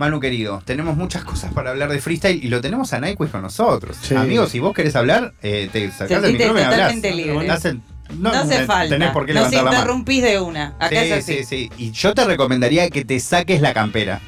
Manu querido, tenemos muchas cosas para hablar de freestyle y lo tenemos a Nyquist con nosotros. Sí. Amigos, si vos querés hablar, eh, te sacás el micrófono y hablás. totalmente libre. Hacen- No, hace falta. Tenés por qué Nos interrumpís de una. Acá sí, es así. sí, sí. Y yo te recomendaría que te saques la campera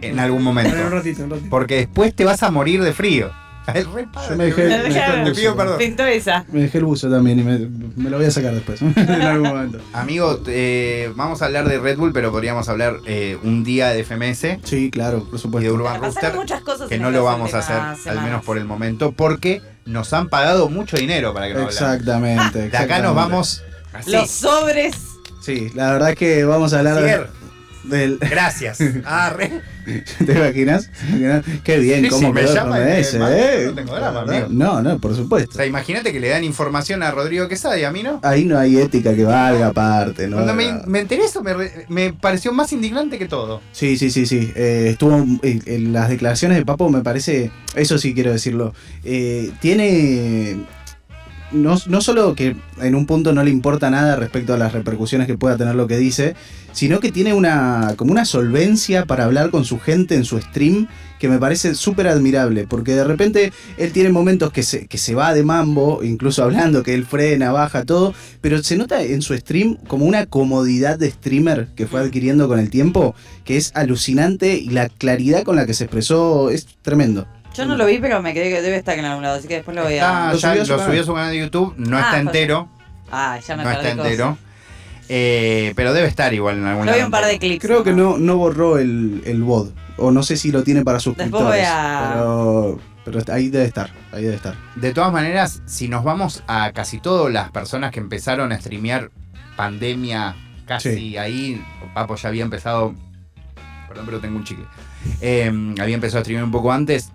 en algún momento. Bueno, un ratito, un ratito. Porque después te vas a morir de frío. Es re Yo me dejé, me dejé el Te pido buzo. perdón. Pintó esa. Me dejé el buzo también y me, me lo voy a sacar después. en algún momento. Amigo, eh, vamos a hablar de Red Bull, pero podríamos hablar eh, un día de FMS Sí, claro, por y de supuesto. Urban Rooster. muchas cosas Que no lo vamos a hacer, al menos por el momento, porque nos han pagado mucho dinero para que no hablemos. Exactamente, De acá exactamente. nos vamos así. Los sobres. Sí, la verdad es que vamos a hablar de- del. gracias. Ah, re. ¿Te imaginas? Qué bien, Sí, cómo si me quedó llama, RMS, eh, ¿eh? no tengo drama, amigo. No, no, por O supuesto. sea, imagínate que le dan información a Rodrigo Quesada y a mí no. Ahí no hay ética que valga aparte, ¿no? Cuando me, me enteré eso me, re- me pareció más indignante que todo. Sí, sí, sí, sí. Eh, estuvo eh, en las declaraciones de Papo, me parece, eso sí quiero decirlo. eh, tiene. No, no solo que en un punto no le importa nada respecto a las repercusiones que pueda tener lo que dice, sino que tiene una como una solvencia para hablar con su gente en su stream que me parece súper admirable, porque de repente él tiene momentos que se, que se va de mambo, incluso hablando que él frena, baja, todo, pero se nota en su stream como una comodidad de streamer que fue adquiriendo con el tiempo, que es alucinante y la claridad con la que se expresó es tremendo. Yo no lo vi, pero me quedé que debe estar en algún lado, así que después lo voy a. Ah, ya subió a su lo canal. subió a su canal de YouTube, no Ah, está entero, Ah, ya me no está cosas. entero. Eh, pero debe estar igual en algún Lo vi lado un par de clips. Creo que no, no borró el, el VOD, o no sé si lo tiene para suscriptores, voy a- pero, pero ahí debe estar, ahí debe estar. De todas maneras, si nos vamos a casi todas las personas que empezaron a streamear pandemia, casi Sí. ahí, Papo ya había empezado, perdón, pero tengo un chicle, Eh, había empezado a streamear un poco antes.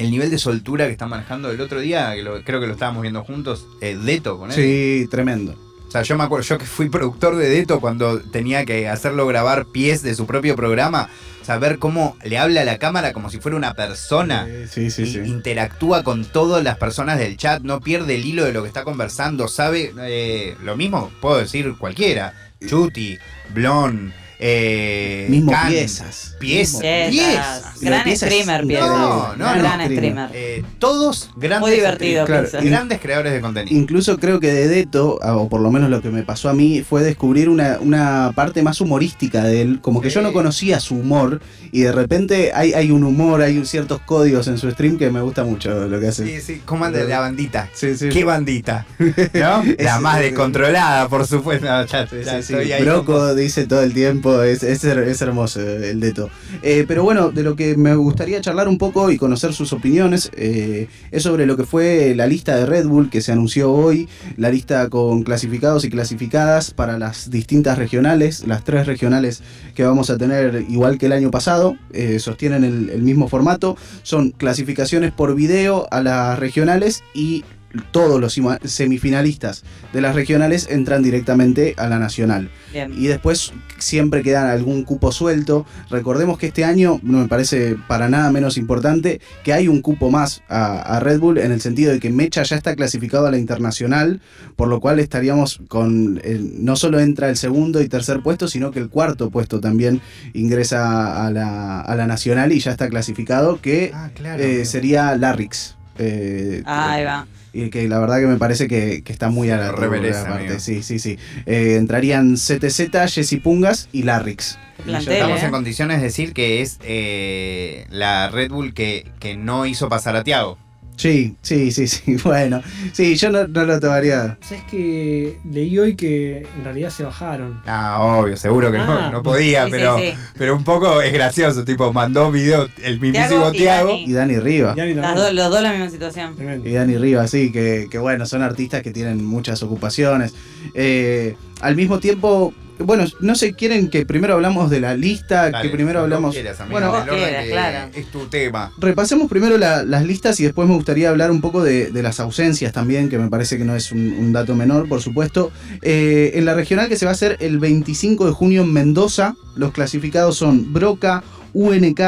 El nivel de soltura que están manejando el otro día, que lo- creo que lo estábamos viendo juntos, eh, Deto con él. Sí, tremendo. O sea, yo me acuerdo, yo que fui productor de Deto cuando tenía que hacerlo grabar pies de su propio programa, saber cómo le habla a la cámara como si fuera una persona. Sí, sí, sí. interactúa con todas las personas del chat, no pierde el hilo de lo que está conversando, sabe eh, lo mismo, puedo decir cualquiera, Chuti, Blon, eh, Mismo piezas. piezas, Piezas. piezas. Gran Piezas streamer. Piezas. No, no, gran no. streamer. Eh, todos grandes, Muy divertido, Claro, grandes creadores de contenido. Incluso creo que de Deto, ah, o por lo menos lo que me pasó a mí, fue descubrir una, una parte más humorística de él. Como que yo no conocía su humor y de repente hay, hay un humor, hay ciertos códigos en su stream que me gusta mucho lo que hace. Sí, sí, ¿cómo anda la bandita? Sí, sí. ¿Qué bandita? ¿No? La más descontrolada, por supuesto. No, ya- Sí, ya sí, sí. estoy ahí Broco como- dice todo el tiempo, es, es, her- es hermoso el Deto. Eh, pero bueno, de lo que me gustaría charlar un poco y conocer sus opiniones eh, es sobre lo que fue la lista de Red Bull que se anunció hoy, la lista con clasificados y clasificadas para las distintas regionales, las tres regionales que vamos a tener igual que el año pasado, eh, sostienen el, el mismo formato, son clasificaciones por video a las regionales y todos los semifinalistas de las regionales entran directamente a la nacional. Bien. Y después siempre queda algún cupo suelto. Recordemos que este año, no me parece para nada menos importante, que hay un cupo más a, a Red Bull en el sentido de que Mecha ya está clasificado a la internacional, por lo cual estaríamos con, el- no solo entra el segundo y tercer puesto, sino que el cuarto puesto también ingresa a la, a la nacional y ya está clasificado, que Ah, claro. eh, sería Larrix. Eh, Ah, ahí va. Y que la verdad que me parece que, que está muy a la amigo. Sí, sí, sí. Eh, entrarían CTZ, Jessy Pungas y Larrix. Plantel, Estamos ¿eh? en condiciones de decir que es eh, la Red Bull que, que no hizo pasar a Tiago. Sí, sí, sí, sí. Bueno, sí, yo no, no lo tomaría. ¿Sabes que leí hoy que en realidad se bajaron? Ah, obvio, seguro que no, Ah. no podía, Sí, pero, sí. pero un poco es gracioso. Tipo, mandó video el mismísimo Tiago y. Dani. Y Dani Riva. Ya ni Las también. dos- los dos la misma situación. Tremendo. Y Dani Riva, sí, que, que bueno, son artistas que tienen muchas ocupaciones. Eh, al mismo tiempo, bueno, no sé, quieren que primero hablamos de la lista, Dale, que primero hablamos. quieras, amigo, bueno, orden quieras, claro. Es tu tema. Repasemos primero la- las listas y después me gustaría hablar un poco de, de las ausencias también, que me parece que no es un, un dato menor, por supuesto. Eh, en la regional que se va a hacer el 25 de junio en Mendoza, los clasificados son Broca, UNK,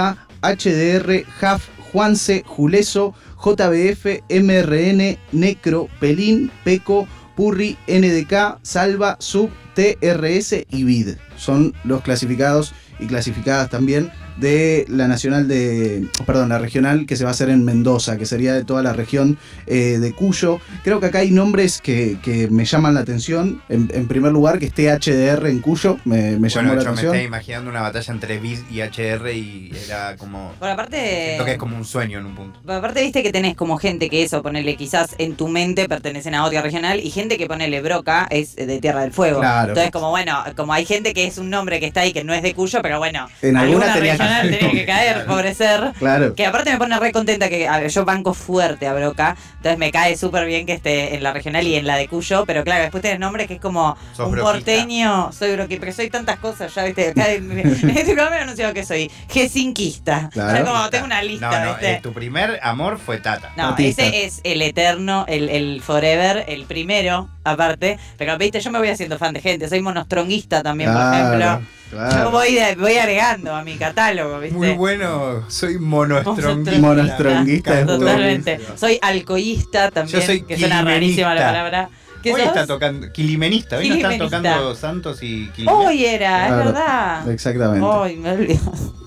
HDR, JAF, Juanse, Juleso, JBF, MRN, Necro, Pelín, Peco, Purri, NDK, Salva, Sub, TRS y BID. Son los clasificados y clasificadas también de la nacional de, perdón, la regional que se va a hacer en Mendoza, que sería de toda la región eh, de Cuyo. Creo que acá hay nombres que, que me llaman la atención. En, en primer lugar, que esté HDR en Cuyo, me, me llamó Bueno, la yo me atención. estoy imaginando una batalla entre Bid y HR y era como. Bueno, aparte. Siento que es como un sueño en un punto. Pero Aparte, viste que tenés como gente que eso, ponele quizás en tu mente pertenecen a otra regional y gente que ponele broca es de Tierra del Fuego. Claro. Entonces, como bueno, como hay gente que es un nombre que está ahí que no es de Cuyo, pero bueno, En alguna tenía regional tenía que caer, pobre ser. Claro. Que aparte me pone re contenta que a ver, yo banco fuerte a Broca, entonces me cae súper bien que esté en la regional y en la de Cuyo, pero claro, después tenés nombres que es como Sos un broquista. porteño, soy broqui, pero soy tantas cosas, ya viste, acá en, en este programa anunciado que soy gesinquista, Claro. ya como tengo una lista, No, no, viste. eh, tu primer amor fue Tata. No, ese es el eterno, el, el forever, el primero, aparte. Pero viste, yo me voy haciendo fan de gente. Soy monostronguista también, por ejemplo. Claro, Yo voy, de- voy agregando a mi catálogo, ¿viste? Muy bueno, soy monostronguista. Monostronguista es Totalmente. Soy alcoísta también, Yo soy que suena rarísima la quilimenista. palabra. ¿Qué Hoy sos? está tocando. Quilimenista. Hoy no están Quilimenista. tocando Santos y Quilimen. Hoy era, Claro, es verdad. Exactamente. Hoy me olvidé.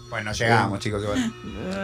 Bueno, llegamos, chicos. igual.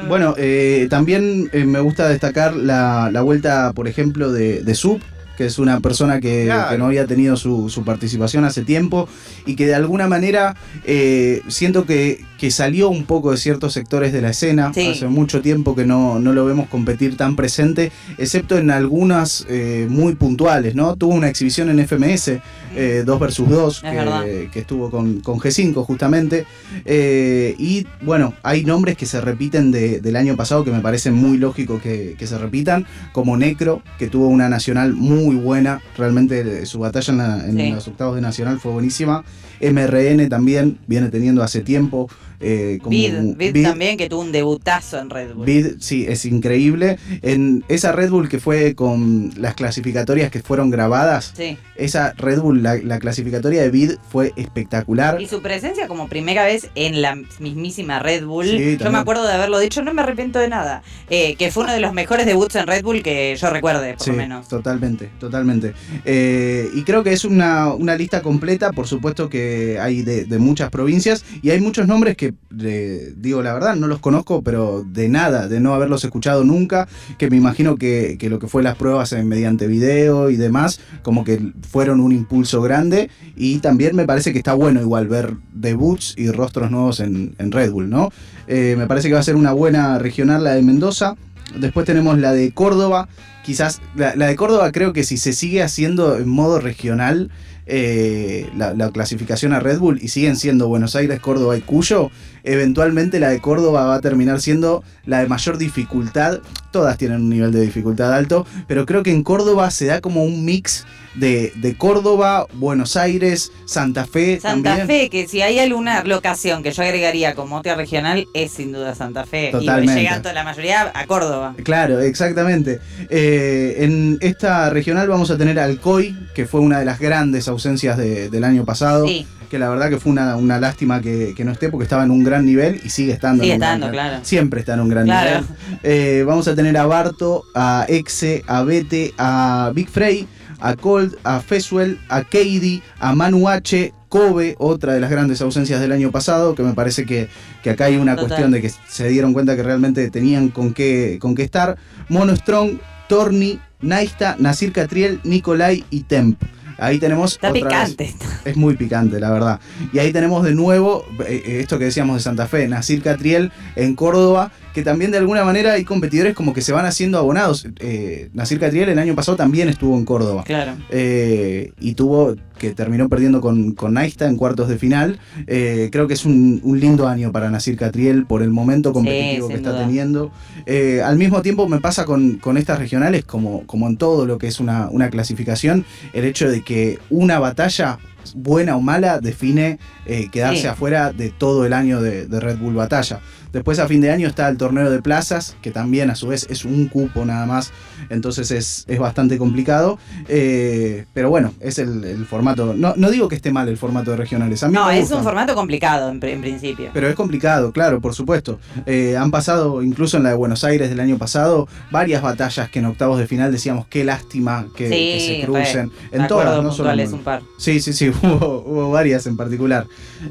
Bueno, eh, también eh, me gusta destacar la, la vuelta, por ejemplo, de, de Sub, que es una persona que, Claro. que no había tenido su, su participación hace tiempo y que de alguna manera eh, siento que, que salió un poco de ciertos sectores de la escena. Sí. Hace mucho tiempo que no, no lo vemos competir tan presente, excepto en algunas eh, muy puntuales, ¿no? Tuvo una exhibición en FMS, eh, 2 versus 2, Es verdad. que, que estuvo con, con G5 justamente. Eh, y bueno, hay nombres que se repiten de- del año pasado que me parecen muy lógico que, que se repitan, como Necro, que tuvo una nacional muy buena, realmente eh, su batalla en, la- en Sí. los octavos de nacional fue buenísima. MRN también viene teniendo hace tiempo. Eh, como Vid Vid- también, que tuvo un debutazo en Red Bull. Vid, sí, es increíble. En esa Red Bull que fue con las clasificatorias que fueron grabadas, Sí. esa Red Bull, la, la clasificatoria de Vid fue espectacular. Y su presencia como primera vez en la mismísima Red Bull, Sí, yo me acuerdo de haberlo dicho, no me arrepiento de nada. Eh, que fue uno de los mejores debuts en Red Bull que yo recuerde, por Sí, lo menos. totalmente, totalmente. Eh, y creo que es una, una lista completa, por supuesto que hay de, de muchas provincias y hay muchos nombres que, digo la verdad, no los conozco, pero de nada, de no haberlos escuchado nunca, que me imagino que, que lo que fue las pruebas mediante video y demás, como que fueron un impulso grande y también me parece que está bueno igual ver debuts y rostros nuevos en, Red Bull, ¿no? Eh, me parece que va a ser una buena regional la de Mendoza. Después tenemos la de Córdoba. Quizás la de Córdoba creo que si se sigue haciendo en modo regional eh, la, la clasificación a Red Bull y siguen siendo Buenos Aires, Córdoba y Cuyo, eventualmente la de Córdoba va a terminar siendo la de mayor dificultad. Todas tienen un nivel de dificultad alto, pero creo que en Córdoba se da como un mix de, de Córdoba, Buenos Aires, Santa Fe. Santa también. Fe, que si hay alguna locación que yo agregaría como otra regional, es sin duda Santa Fe. Totalmente. Y llegando la mayoría a Córdoba. Claro, exactamente. Eh, en esta regional vamos a tener al COI, que fue una de las grandes ausencias de- del año pasado. Sí, Que la verdad que fue una, una lástima que, que no esté porque estaba en un gran nivel y sigue estando sigue en un gran estando, nivel. claro. Siempre está en un gran Claro. nivel. Eh, vamos a tener a Barto, a Exe, a Bete, a Big Frey, a Cold, a Feswell, a Katie, a Manu H, Kobe, otra de las grandes ausencias del año pasado, que me parece que, que acá hay una Total. cuestión de que se dieron cuenta que realmente tenían con qué, con qué estar. Mono Strong, Torni, Naista, Nasir Catriel, Nicolai y Temp. Ahí tenemos Está otra vez- picante. es muy picante, la verdad. Y ahí tenemos de nuevo eh, eh, esto que decíamos de Santa Fe, Nasir Catriel en Córdoba, que también de alguna manera hay competidores como que se van haciendo abonados. Eh, Nasir Catriel el año pasado también estuvo en Córdoba. Claro. Eh, y tuvo que terminó perdiendo con, con Naista en cuartos de final. Eh, creo que es un, un lindo año para Nasir Catriel por el momento competitivo que está teniendo. Eh, al mismo tiempo me pasa con, con estas regionales, como, como en todo lo que es una, una clasificación, el hecho de que una batalla, buena o mala, define eh, quedarse Sí. afuera de todo el año de, de Red Bull Batalla. Después a fin de año está el torneo de plazas, que también a su vez es un cupo nada más, entonces es, es bastante complicado. Eh, pero bueno, es el, el formato. No, no digo que esté mal el formato de regionales, a mí No, me es gusta. un formato complicado en, pri- en principio. Pero es complicado, claro, por supuesto. Eh, han pasado, incluso en la de Buenos Aires del año pasado, varias batallas que en octavos de final decíamos qué lástima que, Sí, que se crucen. En todas, no solo en un par. Sí, sí, sí. hubo, hubo varias en particular.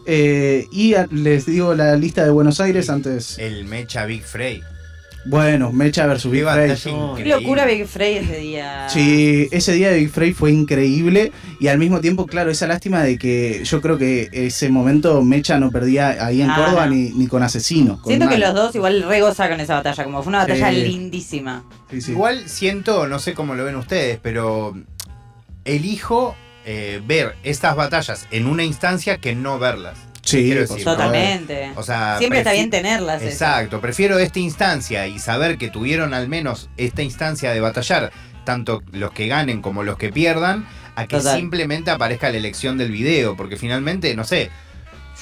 Eh, y a- les digo la lista de Buenos Aires antes. El Mecha Big Frey. Bueno, Mecha versus Big Qué Frey. Qué locura Big Frey ese día. Sí, ese día de Big Frey fue increíble y al mismo tiempo, claro, esa lástima de que yo creo que ese momento Mecha no perdía ahí en Ah, Córdoba no. ni, ni con Asesino. con Siento que los dos igual regoza con esa batalla, como fue una batalla Sí. lindísima. Sí, sí. Igual siento, no sé cómo lo ven ustedes, pero elijo eh, ver estas batallas en una instancia que no verlas. Sí, decir. Totalmente. O sea, Siempre está bien tenerlas. Exacto, prefiero esta instancia y saber que tuvieron al menos esta instancia de batallar, tanto los que ganen como los que pierdan, a que Total. simplemente aparezca la elección del video, porque finalmente, no sé,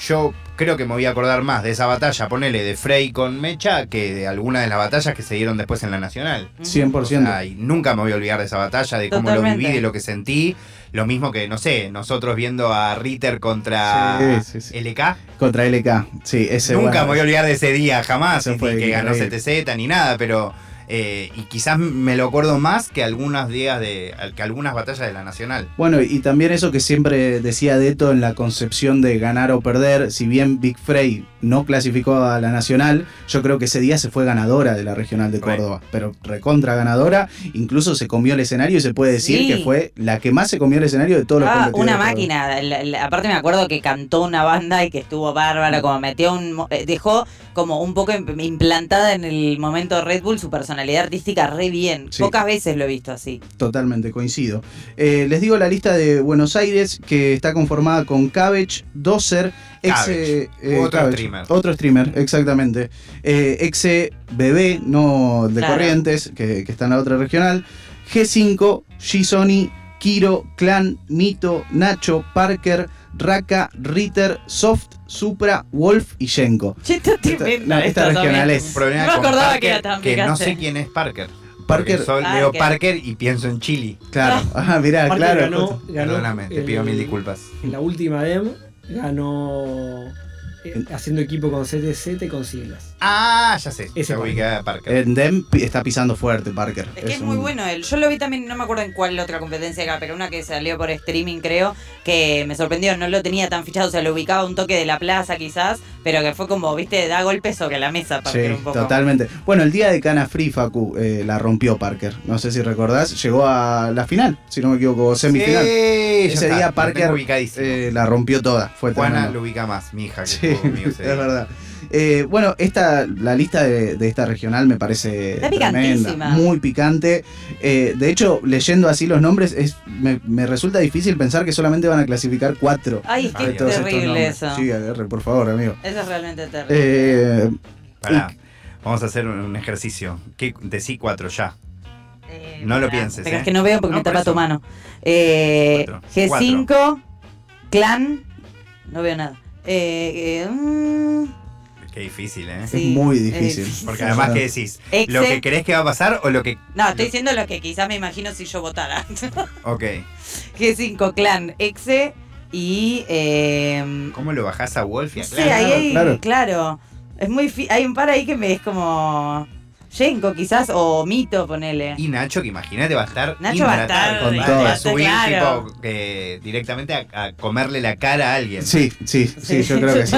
yo creo que me voy a acordar más de esa batalla, ponele, de Frey con Mecha, que de alguna de las batallas que se dieron después en la Nacional. Ujú. 100%. O sea, y nunca me voy a olvidar de esa batalla, de cómo lo viví, de lo que sentí. Lo mismo que, no sé, nosotros viendo a Ritter contra Sí, sí, sí. LK. Contra LK. Sí, ese Nunca bueno, me voy a olvidar de ese día, jamás. Ni que ganó. CTZ ni nada, pero. Eh, y quizás me lo acuerdo más que algunos días de. que algunas batallas de la Nacional. Bueno, y también eso que siempre decía Deto en la concepción de ganar o perder, si bien Big Frey no clasificó a la nacional, yo creo que ese día se fue ganadora de la regional de. Córdoba, pero recontra ganadora, incluso se comió el escenario y se puede decir Sí. que fue la que más se comió el escenario de todos los Ah, una máquina. La- la- aparte me acuerdo que cantó una banda y que estuvo bárbaro, como metió un... eh, Dejó como un poco im- implantada en el momento Red Bull su personalidad artística re bien. Sí. Pocas veces lo he visto así. Totalmente, coincido. Eh, les digo la lista de Buenos Aires, que está conformada con Cabbage, Dozer, Exe... Cabbage, otro streamer. Otro streamer, exactamente. Eh, Exe Bebé, no de Claro. Corrientes, que, que está en la otra regional. G5, G-Sony, Kiro, Clan, Mito, Nacho, Parker, Raka, Ritter, Soft, Supra, Wolf y tremendo no, esta esto regional es- No me acordaba Parker, que era tan que no sé quién es Parker. Parker, soy- Parker. leo Parker y pienso en Chili. claro. Ah, mirá, Aparte claro. ganó, justo. ganó Perdóname, te pido mil disculpas. En la última DEM ganó eh, haciendo equipo con CTZ y con siglas. Ah, ya sé. Ese Parker. En Dem está pisando fuerte Parker. Es que es muy un- bueno él. Yo lo vi también, no me acuerdo en cuál otra competencia era, pero una que salió por streaming, creo, que me sorprendió. No lo tenía tan fichado, o sea, lo ubicaba un toque de la plaza quizás, pero que fue como, viste, da golpes sobre la mesa, Parker, Sí, un poco. totalmente. Bueno, el día de Cana Free, Facu, eh, la rompió Parker. No sé si recordás, llegó a la final, si no me equivoco, o semifinal. Sí, Ese está, día Parker eh, la rompió toda. Fue Juana tremendo. lo ubica más, mi hija, que Sí, conmigo es verdad. Eh, bueno, esta, la lista de, de esta regional me parece Está tremenda, muy picante. Eh, de hecho, leyendo así los nombres, es, me, me resulta difícil pensar que solamente van a clasificar cuatro. Ay, estos terrible eso. Sí, agarre, por favor, amigo. Eso es realmente terrible. Eh, Pará, vamos a hacer un, ejercicio. ¿Qué, decí cuatro ya. Eh, no lo pienses, Pero ¿eh? es que no veo porque No, me por tapa eso. tu mano. Eh, Cuatro. G5, Clan, no veo nada. Eh, eh, mm, Qué difícil, ¿eh? es Sí, muy es difícil. Porque además que decís. ¿lo que crees que va a pasar o lo que... no, estoy diciendo lo que quizás me imagino si yo votara. Ok. G5, Clan, Exe y... Eh, ¿Cómo lo bajás a Wolf y a Clan? ahí hay, claro. claro. Es muy fi- hay un par ahí que me es como... Yenko quizás, o Mito, ponele. Y Nacho, que imagínate, va a estar Nacho va a estar Con Va todo. a subir Claro. tipo, directamente a, a comerle la cara a alguien. Sí, sí, sí, Sí, yo creo que sí.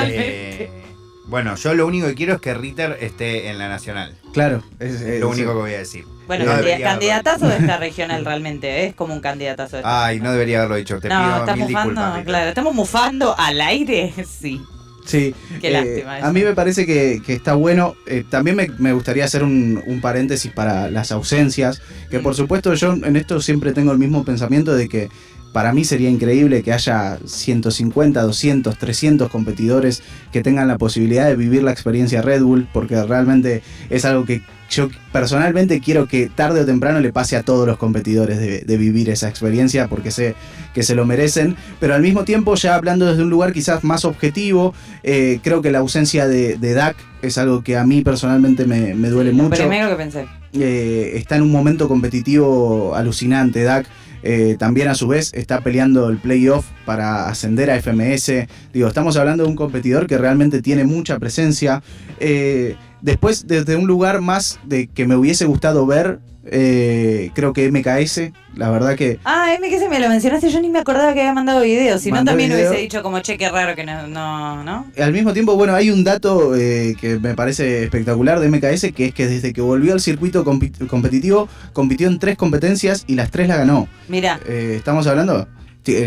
Eh, bueno, yo lo único que quiero es que Ritter esté en la Nacional. Claro, es, es- lo único que voy a decir. Bueno, No candida- debería candidatazo de esta regional realmente, es como un candidatazo de esta Ay, no debería haberlo dicho. Te No, pido estás mil mufando, disculpas. Claro, estamos mufando al aire, sí. Sí, Qué eh, lástima eso. A mí me parece que, que está bueno. Eh, también me, me gustaría hacer un, un paréntesis para las ausencias. Que Mm. por supuesto yo en esto siempre tengo el mismo pensamiento de que para mí sería increíble que haya 150, 200, 300 competidores que tengan la posibilidad de vivir la experiencia Red Bull. Porque realmente es algo que yo personalmente quiero que tarde o temprano le pase a todos los competidores de, de vivir esa experiencia porque sé que se lo merecen. Pero al mismo tiempo, ya hablando desde un lugar quizás más objetivo, eh, creo que la ausencia de, de Dak es algo que a mí personalmente me, me duele Lo mucho. primero que pensé. Eh, está en un momento competitivo alucinante, Dak. Eh, también a su vez está peleando el playoff para ascender a FMS. Digo, estamos hablando de un competidor que realmente tiene mucha presencia. Eh, después, desde un lugar más de que me hubiese gustado ver Eh, creo que MKS, la verdad que Ah, M que se me lo mencionaste, yo ni me acordaba que había mandado videos, si no también video. hubiese dicho como che, qué raro que no, no, ¿no? al mismo tiempo, bueno, hay un dato eh, que me parece espectacular de MKS, que es que desde que volvió al circuito competitivo, compitió en tres competencias y las tres la ganó. Mira, Eh, ¿Estamos hablando?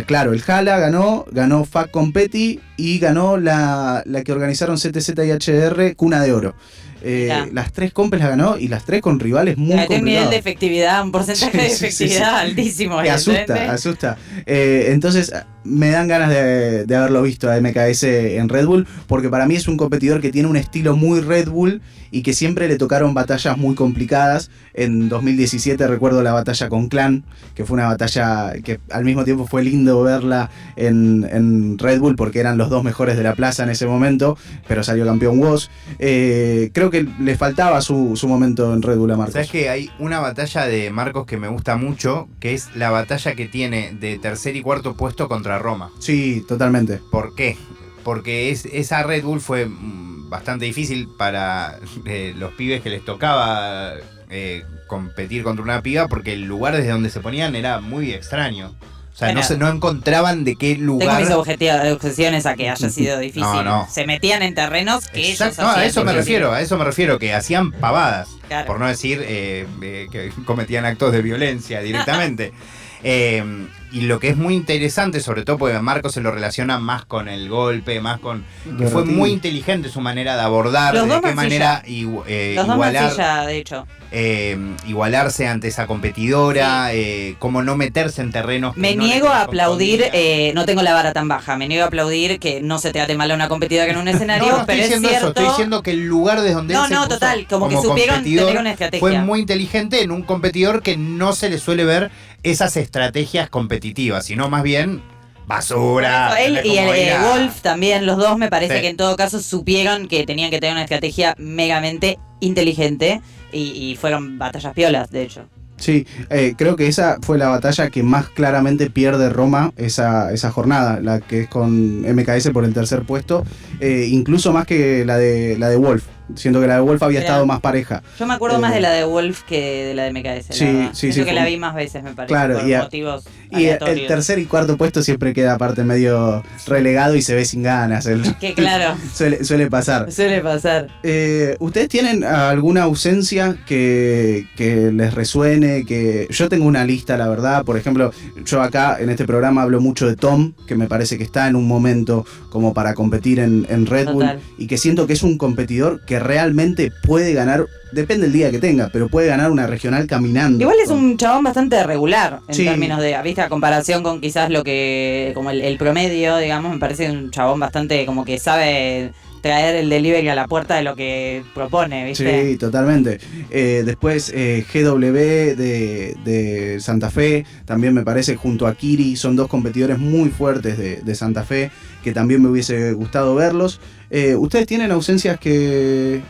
Claro, el Jala ganó, ganó FAC Competi y ganó la, la que organizaron CTZ y HR Cuna de Oro. Eh, las tres compes las ganó y las tres con rivales muy tiene un nivel de complicados. efectividad, un porcentaje de Sí, sí, sí, efectividad altísimo. Asusta, asusta. Eh, entonces me dan ganas de, de haberlo visto a MKS en Red Bull, porque para mí es un competidor que tiene un estilo muy Red Bull y que siempre le tocaron batallas muy complicadas. En 2017 recuerdo la batalla con Clan, que fue una batalla que al mismo tiempo fue lindo verla en, en Red Bull porque eran los dos mejores de la plaza en ese momento, pero salió campeón Woz. Eh, creo que le faltaba su, su momento en Red Bull a Marcos. ¿Sabes que hay una batalla de Marcos que me gusta mucho? Que es la batalla que tiene de tercer y cuarto puesto contra Roma. Sí, totalmente. ¿Por qué? Porque es, esa Red Bull fue mm, bastante difícil para eh, los pibes que les tocaba eh, competir contra una piba porque el lugar desde donde se ponían era muy extraño. O sea, no, se, no encontraban de qué Tengo lugar... mis objeti- objeciones a que haya sido difícil. No, no. Se metían en terrenos que Exacto, ellos no, a eso me difícil. refiero, a eso me refiero, que hacían pavadas. Claro. por no decir eh, eh, que cometían actos de violencia directamente. Eh, y lo que es muy interesante, sobre todo porque Marco se lo relaciona más con el golpe, más con... que fue muy inteligente su manera de abordar, Los de dos qué Mancilla. manera igu- eh, Los dos Mancilla, de hecho. eh, igualarse ante esa competidora, eh, cómo no meterse en terrenos... que Me no niego a aplaudir, eh, no tengo la vara tan baja, me niego a aplaudir que no se trate mal a una competidora que en un escenario, No, no estoy pero es diciendo cierto. eso, estoy diciendo que el lugar desde donde No, él se no, puso total, como que supieron tener una estrategia. Fue muy inteligente en un competidor que no se le suele ver esas estrategias competitivas, sino más bien basura. Él y el eh, Wolf también, los dos me parece Sí. que en todo caso supieron que tenían que tener una estrategia megamente inteligente y, y fueron batallas piolas, de hecho. Sí, eh, creo que esa fue la batalla que más claramente pierde Roma esa, esa jornada, la que es con MKS por el tercer puesto, eh, incluso más que la de la de Wolf. Siento que la de Wolf había Era- estado más pareja. Yo me acuerdo Eh, más de la de Wolf que de la de MKS. la Sí, verdad. sí, Siento sí, que fue- la vi más veces, me parece, Claro, por y motivos Y el tercer y cuarto puesto siempre queda aparte medio relegado y se ve sin ganas. el- Que claro, suele, suele pasar. suele pasar. Eh, ¿Ustedes tienen alguna ausencia que, que les resuene? Que yo tengo una lista, la verdad. Por ejemplo, yo acá en este programa hablo mucho de Tom, que me parece que está en un momento como para competir en, en Red Bull Total. y que siento que es un competidor que realmente puede ganar, depende del día que tenga, pero puede ganar una regional caminando. Igual es un chabón bastante regular en Sí. términos de, viste, a comparación con quizás lo que, como el, el promedio, digamos, me parece un chabón bastante como que sabe traer el delivery a la puerta de lo que propone, viste. Sí, totalmente. Eh, después eh, GW de, de Santa Fe, también me parece junto a Kiri, son dos competidores muy fuertes de, de Santa Fe, que también me hubiese gustado verlos. Eh, ¿Ustedes tienen ausencias que...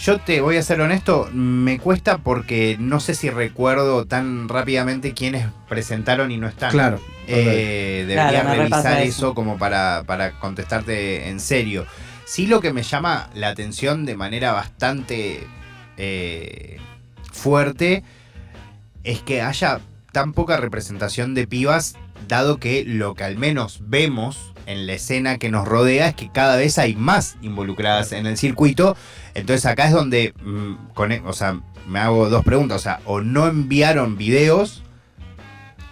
Yo te voy a ser honesto, me cuesta porque no sé si recuerdo tan rápidamente quiénes presentaron y no están. Claro. Eh, debería Claro, revisar eso. eso como para, para contestarte en serio. Sí lo que me llama la atención de manera bastante eh, fuerte es que haya tan poca representación de pibas, dado que lo que al menos vemos en la escena que nos rodea es que cada vez hay más involucradas en el circuito. Entonces acá es donde, mm, cone- o sea, me hago dos preguntas. O sea, o no enviaron videos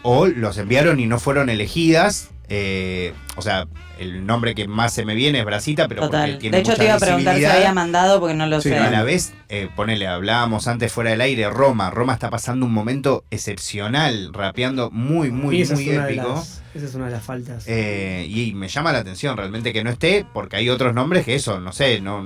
o los enviaron y no fueron elegidas. Eh, o sea, el nombre que más se me viene es Brasita, pero porque Total. tiene De hecho, mucha te iba a preguntar si había mandado porque no lo Sí, sé. Pero a la vez, eh, ponele, hablábamos antes fuera del aire, Roma. Roma está pasando un momento excepcional, rapeando muy, muy, esa, muy épico. las, esa es una de las faltas. Eh, y me llama la atención realmente que no esté, porque hay otros nombres que eso, no sé, no.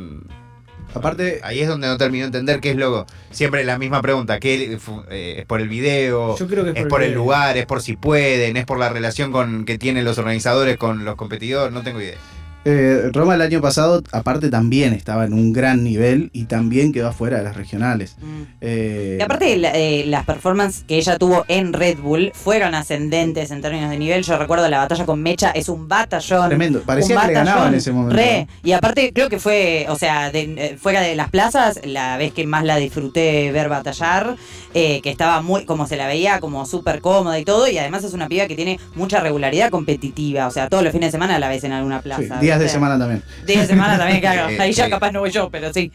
Aparte, Ahí es donde no termino de entender qué es lo. Siempre la misma pregunta: ¿qué, fu- eh, ¿es por el video? Yo creo que es, ¿Es por el video. lugar? ¿Es por si pueden? ¿Es por la relación con que tienen los organizadores con los competidores? No tengo idea. Eh, Roma el año pasado, aparte, también estaba en un gran nivel y también quedó afuera de las regionales. Mm. Eh, Y aparte la- eh, las performances que ella tuvo en Red Bull fueron ascendentes en términos de nivel. Yo recuerdo la batalla con Mecha, es un batallón. Tremendo. Parecía que le ganaba en batallón, ese momento. Re. Y aparte creo que fue, o sea, de- eh, fuera de las plazas, la vez que más la disfruté ver batallar, eh, que estaba muy, como se la veía, como súper cómoda y todo. Y además es una piba que tiene mucha regularidad competitiva. O sea, todos los fines de semana la ves en alguna plaza. sí, días de ¿viste? semana también. Días de semana también, claro. Eh, Ahí ya eh. capaz no voy yo, pero sí.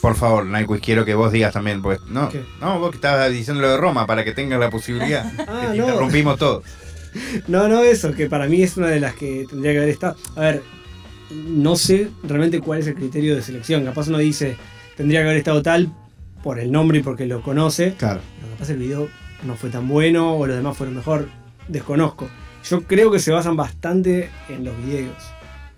Por favor, Nightwish, quiero que vos digas también, pues. No, ¿Qué? no, vos que estabas diciendo lo de Roma para que tengas la posibilidad. Ah, que no. interrumpimos todos. No, no, eso, que para mí es una de las que tendría que haber estado. A ver, no sé realmente cuál es el criterio de selección. Capaz uno dice, tendría que haber estado tal por el nombre y porque lo conoce. Claro. Pero capaz el video no fue tan bueno o los demás fueron mejor. Desconozco. Yo creo que se basan bastante en los videos.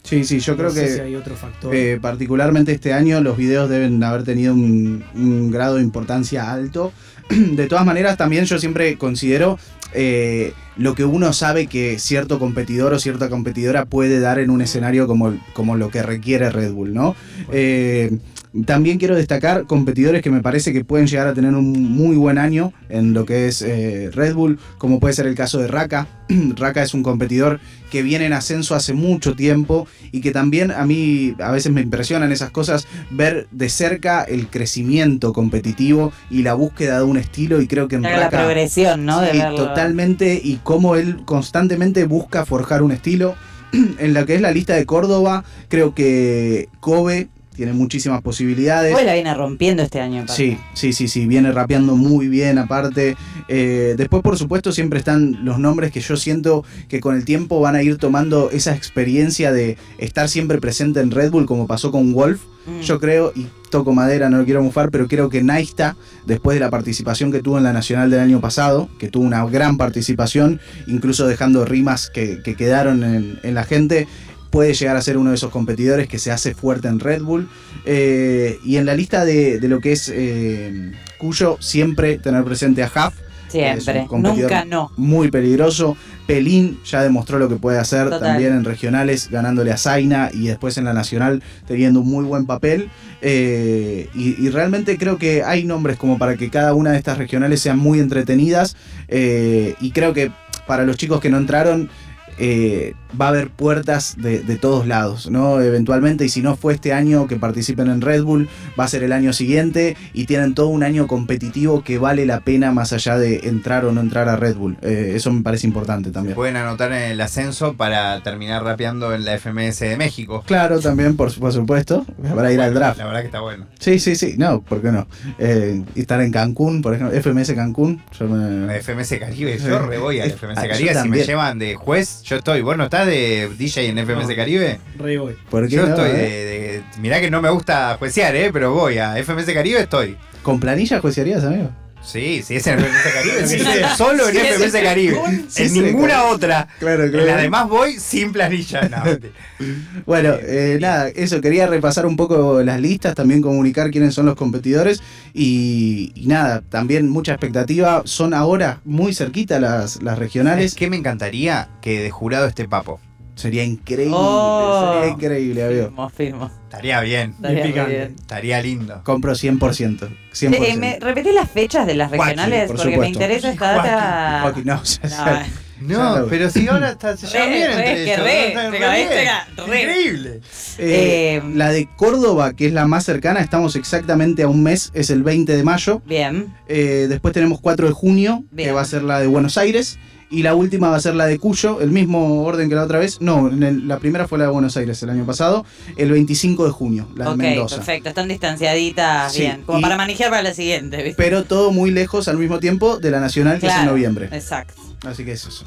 Sí, sí, yo creo sé que si hay otro factor. eh, particularmente este año los videos deben haber tenido un, un grado de importancia alto. De todas maneras, también yo siempre considero eh, lo que uno sabe que cierto competidor o cierta competidora puede dar en un escenario como, como lo que requiere Red Bull, ¿no? Eh, también quiero destacar competidores que me parece que pueden llegar a tener un muy buen año en lo que es eh, Red Bull, como puede ser el caso de Raka. Raka es un competidor que viene en ascenso hace mucho tiempo y que también a mí a veces me impresionan esas cosas, ver de cerca el crecimiento competitivo y la búsqueda de un estilo y creo que en Claro, la Raka... progresión, ¿no? De Sí, verlo. totalmente. Y cómo él constantemente busca forjar un estilo. En la que es la lista de Córdoba, creo que Kobe tiene muchísimas posibilidades. Hoy la viene rompiendo este año. aparte. Sí, sí, sí, sí, viene rapeando muy bien aparte. Eh, después, por supuesto, siempre están los nombres que yo siento que con el tiempo van a ir tomando esa experiencia de estar siempre presente en Red Bull, como pasó con Wolf. Mm. Yo creo, y toco madera, no lo quiero mufar, pero creo que Naista, después de la participación que tuvo en la Nacional del año pasado, que tuvo una gran participación, incluso dejando rimas que, que quedaron en, en la gente, puede llegar a ser uno de esos competidores que se hace fuerte en Red Bull. Eh, y en la lista de, de lo que es eh, Cuyo, siempre tener presente a Huff. Siempre. Nunca no. Muy peligroso. Pelín ya demostró lo que puede hacer Total. también en regionales, ganándole a Zaina y después en la nacional teniendo un muy buen papel. Eh, y, y realmente creo que hay nombres como para que cada una de estas regionales sean muy entretenidas. y creo que para los chicos que no entraron, eh, va a haber puertas de, de todos lados, ¿no? Eventualmente, y si no fue este año que participen en Red Bull, va a ser el año siguiente y tienen todo un año competitivo que vale la pena más allá de entrar o no entrar a Red Bull. Eh, eso me parece importante también. Pueden anotar en el ascenso para terminar rapeando en la FMS de México. Claro, también, por, por supuesto, para ir al draft. La verdad que está bueno. Sí, sí, sí, no, ¿por qué no? Eh, estar en Cancún, por ejemplo, FMS Cancún, yo me- FMS Caribe, yo re voy a la Ah, FMS yo Caribe. Si me llevan de juez, yo estoy. ¿Vos no estás de DJ en FMS No. Caribe? Re voy. ¿por qué Yo no, estoy eh? de, de- Mirá que no me gusta juecear, ¿eh? Pero voy a FMS Caribe, estoy. ¿Con planilla juecearías, amigo? Sí, sí, es en FMS Caribe. Sí, sí. Solo en Sí. Caribe. En ninguna claro. otra. Claro, En las demás voy sin planilla. No. Bueno, eh, bien. nada, eso, quería repasar un poco las listas, también comunicar quiénes son los competidores y, y nada, también mucha expectativa. Son ahora muy cerquita las, las Es regionales. que me encantaría que de jurado esté Papo. Sería increíble, Oh. sería increíble, amigo. Firmo, firmo. Estaría bien. Estaría bien. Estaría lindo. Compro 100%. 100%. Eh, ¿Me repetís las fechas de las Joaquín, regionales? por Porque me interesa esta data. Joaquín, no, ya- ya- No, No, Ya. pero si ahora está, se llevan Re, bien entre que ellos, re, están te re cabiste, bien. era re. Increíble. Eh, Eh, la de Córdoba, que es la más cercana, estamos exactamente a un mes, es el 20 de mayo. bien. Eh, después tenemos 4 de junio, que va a ser la de Buenos Aires. Y la última va a ser la de Cuyo, el mismo orden que la otra vez. No, en el- la primera fue la de Buenos Aires el año pasado, el 25 de junio, la de ok, Mendoza. perfecto. Están distanciaditas Sí, bien. Como para manejar para la siguiente, ¿viste? Pero todo muy lejos al mismo tiempo de la nacional que es en noviembre. Exacto. Así que es eso.